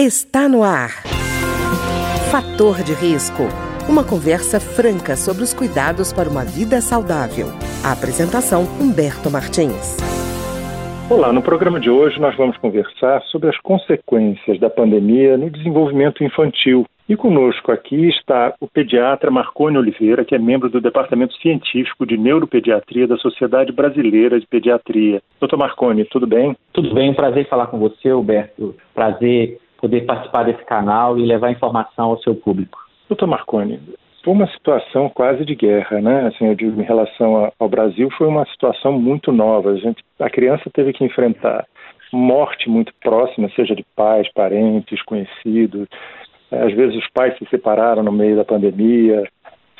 Está no ar. Fator de risco. Uma conversa franca sobre os cuidados para uma vida saudável. A apresentação Humberto Martins. Olá, no programa de hoje nós vamos conversar sobre as consequências da pandemia no desenvolvimento infantil. E conosco aqui está o pediatra Marcone Oliveira, que é membro do Departamento Científico de Neuropediatria da Sociedade Brasileira de Pediatria. Doutor Marcone, tudo bem? Tudo bem, um prazer falar com você, Alberto. Prazer poder participar desse canal e levar informação ao seu público. Doutor Marconi, foi uma situação quase de guerra, né? Assim, eu digo, em relação ao Brasil, foi uma situação muito nova. A, gente, a criança teve que enfrentar morte muito próxima, seja de pais, parentes, conhecidos. Às vezes os pais se separaram no meio da pandemia,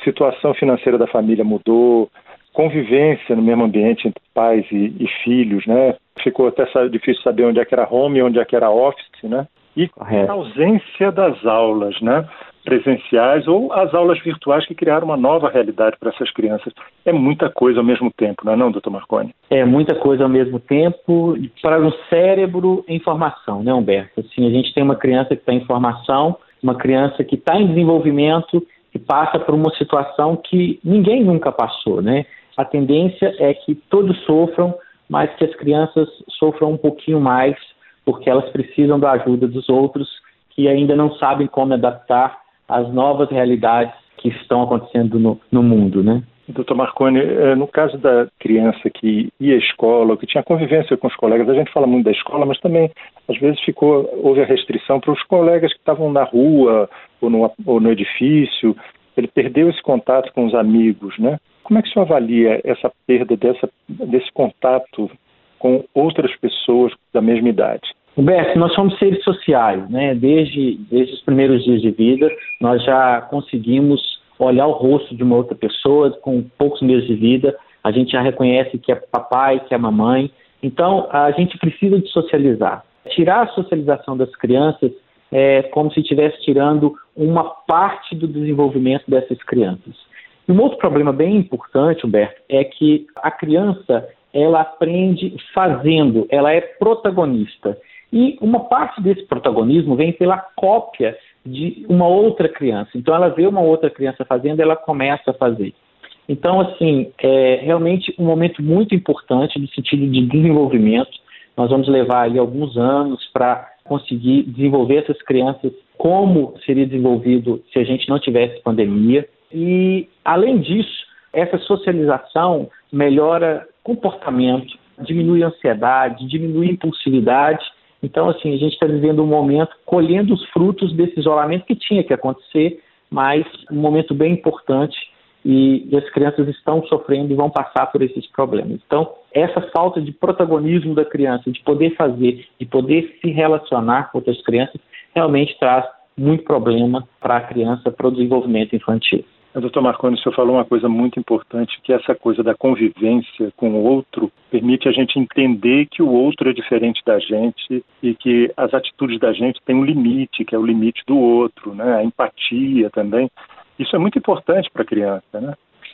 situação financeira da família mudou, convivência no mesmo ambiente entre pais e, e filhos, né? Ficou até difícil saber onde é que era home e onde é que era office, né? E Correto. a ausência das aulas, né? presenciais ou as aulas virtuais que criaram uma nova realidade para essas crianças. É muita coisa ao mesmo tempo, não é não, doutor Marconi? É muita coisa ao mesmo tempo para o cérebro em formação, né, Humberto? Assim, a gente tem uma criança que está em formação, uma criança que está em desenvolvimento e passa por uma situação que ninguém nunca passou, né? A tendência é que todos sofram, mas que as crianças sofram um pouquinho mais porque elas precisam da ajuda dos outros que ainda não sabem como adaptar às novas realidades que estão acontecendo no, no mundo, né? Doutor Marconi, é, no caso da criança que ia à escola, que tinha convivência com os colegas, a gente fala muito da escola, mas também às vezes ficou houve a restrição para os colegas que estavam na rua ou no, ou no edifício. Ele perdeu esse contato com os amigos, né? Como é que o senhor avalia essa perda dessa, desse contato com outras pessoas da mesma idade? Humberto, nós somos seres sociais, né? Desde, desde os primeiros dias de vida, nós já conseguimos olhar o rosto de uma outra pessoa com poucos meses de vida, a gente já reconhece que é papai, que é mamãe. Então, a gente precisa de socializar. Tirar a socialização das crianças é como se estivesse tirando uma parte do desenvolvimento dessas crianças. E um outro problema bem importante, Humberto, é que a criança ela aprende fazendo, ela é protagonista. E uma parte desse protagonismo vem pela cópia de uma outra criança. Então, ela vê uma outra criança fazendo, ela começa a fazer. Então, assim, é realmente um momento muito importante no sentido de desenvolvimento. Nós vamos levar aí alguns anos para conseguir desenvolver essas crianças como seria desenvolvido se a gente não tivesse pandemia. E, além disso, essa socialização melhora comportamento, diminui ansiedade, diminui impulsividade então, assim, a gente está vivendo um momento colhendo os frutos desse isolamento que tinha que acontecer, mas um momento bem importante e, e, as crianças estão sofrendo e vão passar por esses problemas. Então, essa falta de protagonismo da criança, de poder fazer, de poder se relacionar com outras crianças, realmente traz muito problema para a criança, para o desenvolvimento infantil. Doutor Marconi, o senhor falou uma coisa muito importante, que essa coisa da convivência com o outro permite a gente entender que o outro é diferente da gente e que as atitudes da gente têm um limite, que é o limite do outro, né? A empatia também. Isso é muito importante para a criança, né?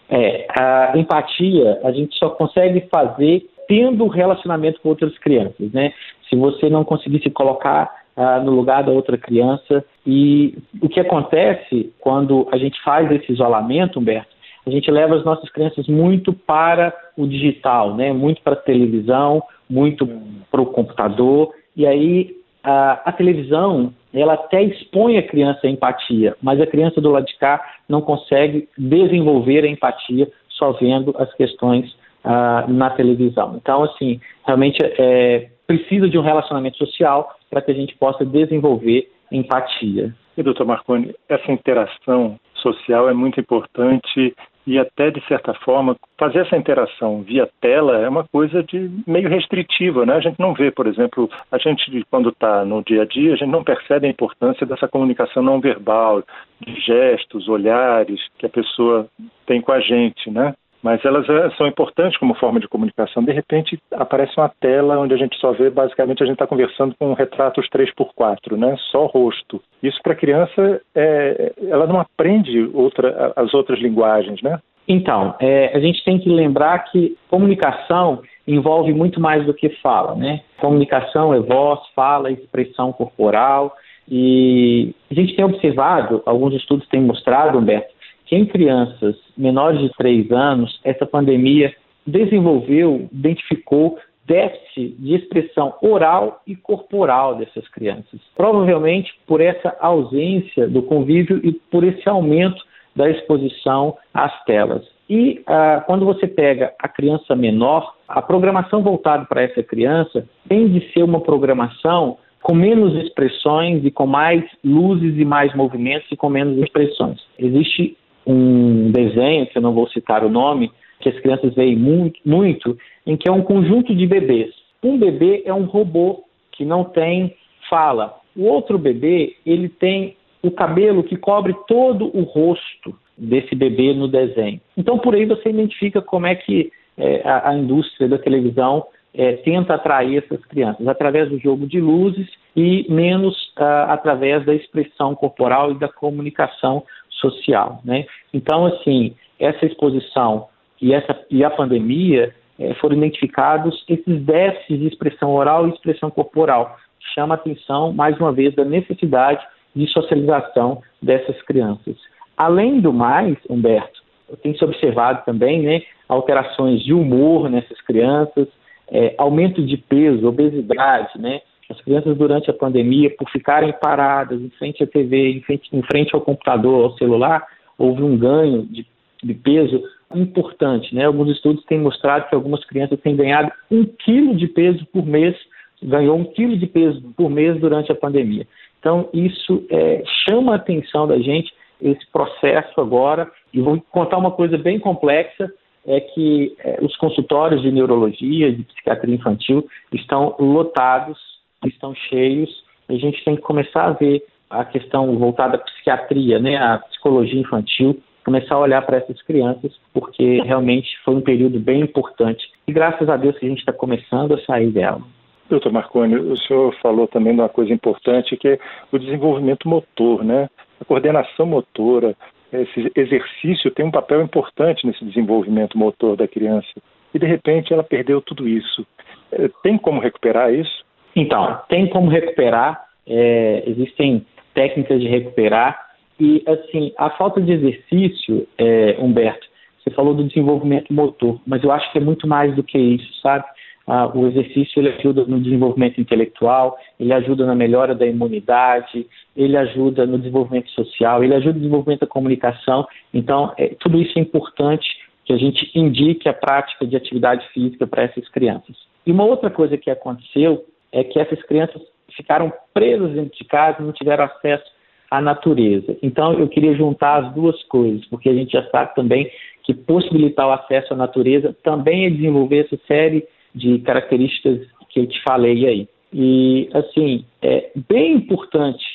É, a empatia a gente só consegue fazer tendo relacionamento com outras crianças, né? Se você não conseguir se colocar ah, no lugar da outra criança. E o que acontece quando a gente faz esse isolamento, Humberto, a gente leva as nossas crianças muito para o digital, né? muito para a televisão, muito para o computador, e aí a, a, televisão ela até expõe a criança à empatia, mas a criança do lado de cá não consegue desenvolver a empatia só vendo as questões uh, na televisão. Então, assim, realmente é, precisa de um relacionamento social para que a gente possa desenvolver empatia. E, doutor Marconi, essa interação social é muito importante e até, de certa forma, fazer essa interação via tela é uma coisa de meio restritiva, né? A gente não vê, por exemplo, a gente, quando está no dia a dia, a gente não percebe a importância dessa comunicação não verbal, de gestos, olhares que a pessoa tem com a gente, né? Mas elas eh, são importantes como forma de comunicação. De repente aparece uma tela onde a gente só vê, basicamente, a gente está conversando com retratos 3x4, né? só rosto. Isso para a criança, é, ela não aprende outra, as outras linguagens, né? Então, é, a gente tem que lembrar que comunicação envolve muito mais do que fala, né? Comunicação é voz, fala, expressão corporal. E a gente tem observado, alguns estudos têm mostrado, Humberto, que em crianças menores de 3 anos, essa pandemia desenvolveu, identificou déficit de expressão oral e corporal dessas crianças. Provavelmente por essa ausência do convívio e por esse aumento da exposição às telas. E ah, quando você pega a criança menor, a programação voltada para essa criança tem de ser uma programação com menos expressões e com mais luzes e mais movimentos e com menos expressões. Existe um desenho, que eu não vou citar o nome, que as crianças veem muito, muito, em que é um conjunto de bebês. Um bebê é um robô que não tem fala. O outro bebê, ele tem o cabelo que cobre todo o rosto desse bebê no desenho. Então, por aí você identifica como é que é, a, a, indústria da televisão é, tenta atrair essas crianças, através do jogo de luzes e menos uh, através da expressão corporal e da comunicação social. Né? Então, assim, essa exposição e, essa, e a pandemia é, foram identificados esses déficits de expressão oral e expressão corporal. Chama a atenção, mais uma vez, da necessidade de socialização dessas crianças. Além do mais, Humberto, tem se observado também né, alterações de humor nessas crianças, é, aumento de peso, obesidade, né? As crianças durante a pandemia, por ficarem paradas em frente à TV, em frente, em frente ao computador, ao celular, houve um ganho de, de peso importante, né? Alguns estudos têm mostrado que algumas crianças têm ganhado um quilo de peso por mês, ganhou um quilo de peso por mês durante a pandemia. Então, isso é, chama a atenção da gente, esse processo agora, e vou contar uma coisa bem complexa, é que é, os consultórios de neurologia, de psiquiatria infantil, estão lotados, estão cheios, a gente tem que começar a ver a questão voltada à psiquiatria, né, à psicologia infantil, começar a olhar para essas crianças, porque realmente foi um período bem importante. E graças a Deus que a gente está começando a sair dela. Doutor Marconi, o senhor falou também de uma coisa importante que é o desenvolvimento motor, né? A coordenação motora, esse exercício tem um papel importante nesse desenvolvimento motor da criança. E de repente ela perdeu tudo isso. É, tem como recuperar isso? Então, tem como recuperar. É, existem técnicas de recuperar. E, assim, a falta de exercício, é, Humberto, você falou do desenvolvimento motor, mas eu acho que é muito mais do que isso, sabe? Ah, o exercício ele ajuda no desenvolvimento intelectual, ele ajuda na melhora da imunidade, ele ajuda no desenvolvimento social, ele ajuda no desenvolvimento da comunicação. Então, é, tudo isso é importante que a gente indique a prática de atividade física para essas crianças. E uma outra coisa que aconteceu é que essas crianças ficaram presas dentro de casa e não tiveram acesso à natureza. Então, eu queria juntar as duas coisas, porque a gente já sabe também que possibilitar o acesso à natureza também é desenvolver essa série de características que eu te falei aí. E, assim, é bem importante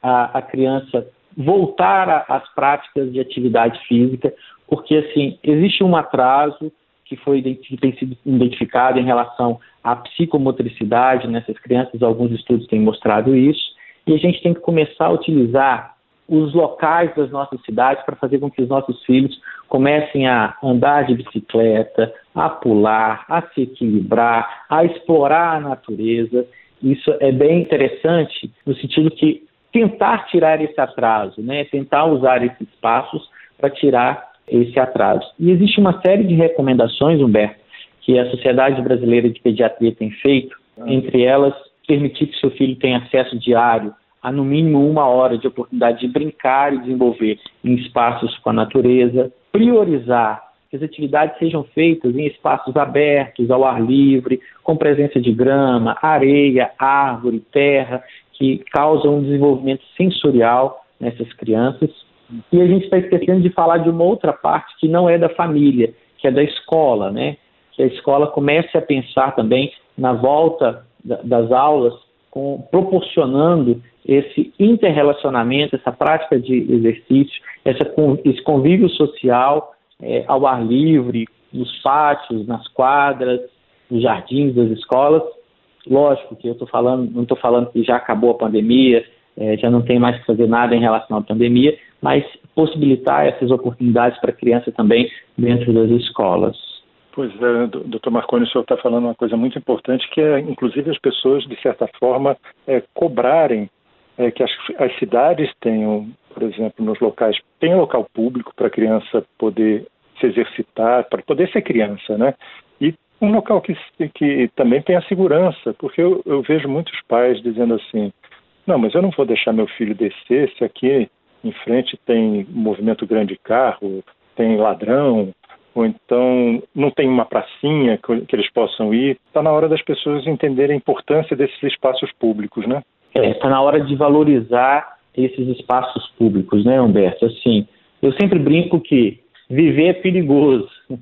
a, a criança voltar às práticas de atividade física, porque, assim, existe um atraso que foi que tem sido identificado em relação à psicomotricidade nessas crianças, alguns estudos têm mostrado isso, e a gente tem que começar a utilizar os locais das nossas cidades para fazer com que os nossos filhos comecem a andar de bicicleta, a pular, a se equilibrar, a explorar a natureza. Isso é bem interessante no sentido que tentar tirar esse atraso, né? tentar usar esses passos para tirar esse atraso. E existe uma série de recomendações, Humberto, que a Sociedade Brasileira de Pediatria tem feito, entre elas permitir que seu filho tenha acesso diário a no mínimo uma hora de oportunidade de brincar e desenvolver em espaços com a natureza, priorizar que as atividades sejam feitas em espaços abertos, ao ar livre, com presença de grama, areia, árvore, terra, que causam um desenvolvimento sensorial nessas crianças. E a gente está esquecendo de falar de uma outra parte que não é da família, que é da escola, né? Que a escola comece a pensar também na volta das aulas, com, proporcionando esse interrelacionamento, essa prática de exercício, essa, esse convívio social é, ao ar livre, nos pátios, nas quadras, nos jardins das escolas. Lógico que eu estou falando, não estou falando que já acabou a pandemia, é, já não tem mais que fazer nada em relação à pandemia, mas possibilitar essas oportunidades para a criança também dentro das escolas. Pois é, doutor Marconi, o senhor está falando uma coisa muito importante, que é, inclusive, as pessoas, de certa forma, é, cobrarem é que as, as cidades tenham, por exemplo, nos locais, tem local público para a criança poder se exercitar, para poder ser criança, né? E um local que, que também tenha segurança, porque eu, eu vejo muitos pais dizendo assim, não, mas eu não vou deixar meu filho descer se aqui em frente tem movimento grande de carro, tem ladrão, ou então não tem uma pracinha que, eles possam ir. Está na hora das pessoas entenderem a importância desses espaços públicos, né? Está é, na hora de valorizar esses espaços públicos, né, Humberto? Assim, eu sempre brinco que viver é perigoso.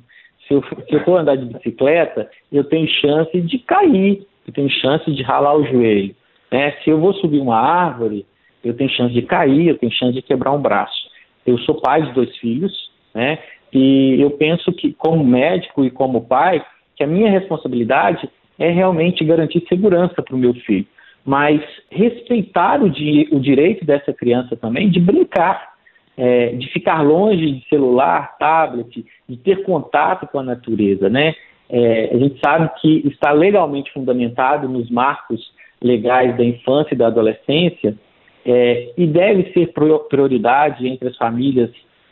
Se eu, se eu for andar de bicicleta, eu tenho chance de cair, eu tenho chance de ralar o joelho. Né? Se eu vou subir uma árvore, eu tenho chance de cair, eu tenho chance de quebrar um braço. Eu sou pai de dois filhos, né? E eu penso que, como médico e como pai, que a minha responsabilidade é realmente garantir segurança para o meu filho, mas respeitar o, di o, direito dessa criança também de brincar, é, de ficar longe de celular, tablet, de ter contato com a natureza, né? É, a gente sabe que está legalmente fundamentado nos marcos legais da infância e da adolescência é, e deve ser prioridade entre as famílias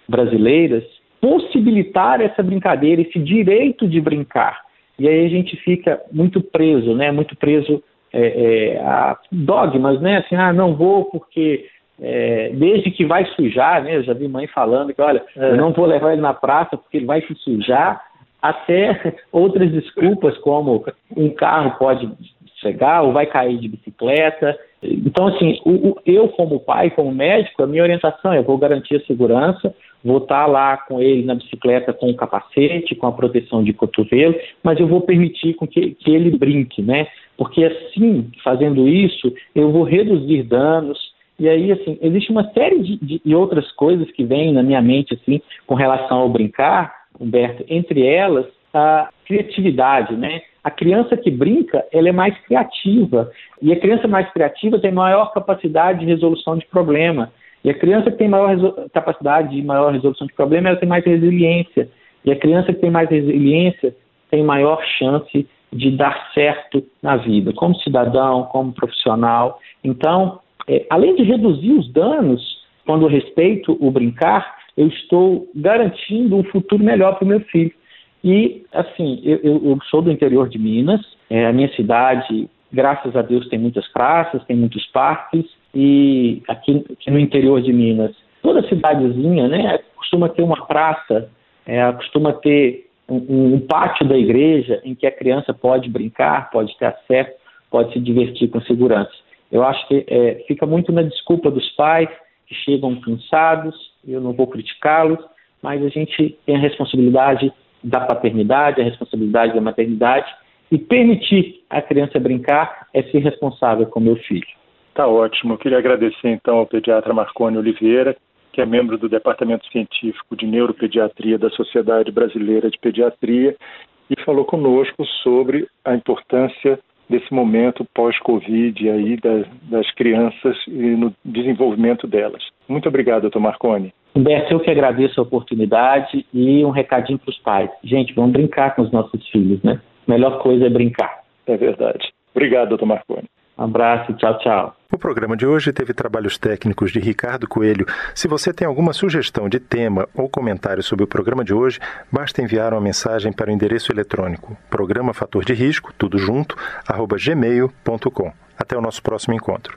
brasileiras possibilitar essa brincadeira, esse direito de brincar. E aí a gente fica muito preso, né? Muito preso é, é, a dogmas, né? Assim, ah, não vou porque é, desde que vai sujar, né? Eu já vi mãe falando que, olha, é. eu não vou levar ele na praça porque ele vai se sujar, até outras desculpas como um carro pode chegar ou vai cair de bicicleta. Então, assim, o, o, eu como pai, como médico, a minha orientação é eu vou garantir a segurança, vou estar lá com ele na bicicleta com o capacete, com a proteção de cotovelo, mas eu vou permitir com que, que ele brinque, né? Porque assim, fazendo isso, eu vou reduzir danos, e aí, assim, existe uma série de, de, outras coisas que vêm na minha mente, assim, com relação ao brincar, Humberto, entre elas, a criatividade, né? A criança que brinca, ela é mais criativa. E a criança mais criativa tem maior capacidade de resolução de problema. E a criança que tem maior capacidade de maior resolução de problema, ela tem mais resiliência. E a criança que tem mais resiliência tem maior chance de dar certo na vida, como cidadão, como profissional. Então, é, além de reduzir os danos, quando eu respeito o brincar, eu estou garantindo um futuro melhor para o meu filho. E, assim, eu, eu, sou do interior de Minas, é, a minha cidade, graças a Deus, tem muitas praças, tem muitos parques, e aqui, aqui no interior de Minas, toda cidadezinha, né, costuma ter uma praça, é, costuma ter um, um, pátio da igreja em que a criança pode brincar, pode ter acesso, pode se divertir com segurança. Eu acho que é, fica muito na desculpa dos pais que chegam cansados, eu não vou criticá-los, mas a gente tem a responsabilidade da paternidade, a responsabilidade da maternidade e permitir a criança brincar é ser responsável com meu filho. Tá ótimo. Eu queria agradecer então ao pediatra Marcone Oliveira, que é membro do Departamento Científico de Neuropediatria da Sociedade Brasileira de Pediatria e falou conosco sobre a importância desse momento pós-Covid aí das, das, crianças e no desenvolvimento delas. Muito obrigado, doutor Marconi. Humberto, eu que agradeço a oportunidade e um recadinho para os pais. Gente, vamos brincar com os nossos filhos, né? A melhor coisa é brincar. É verdade. Obrigado, doutor Marconi. Um abraço, tchau, tchau. O programa de hoje teve trabalhos técnicos de Ricardo Coelho. Se você tem alguma sugestão de tema ou comentário sobre o programa de hoje, basta enviar uma mensagem para o endereço eletrônico programa fator de risco, tudo junto, arroba gmail.com. Até o nosso próximo encontro.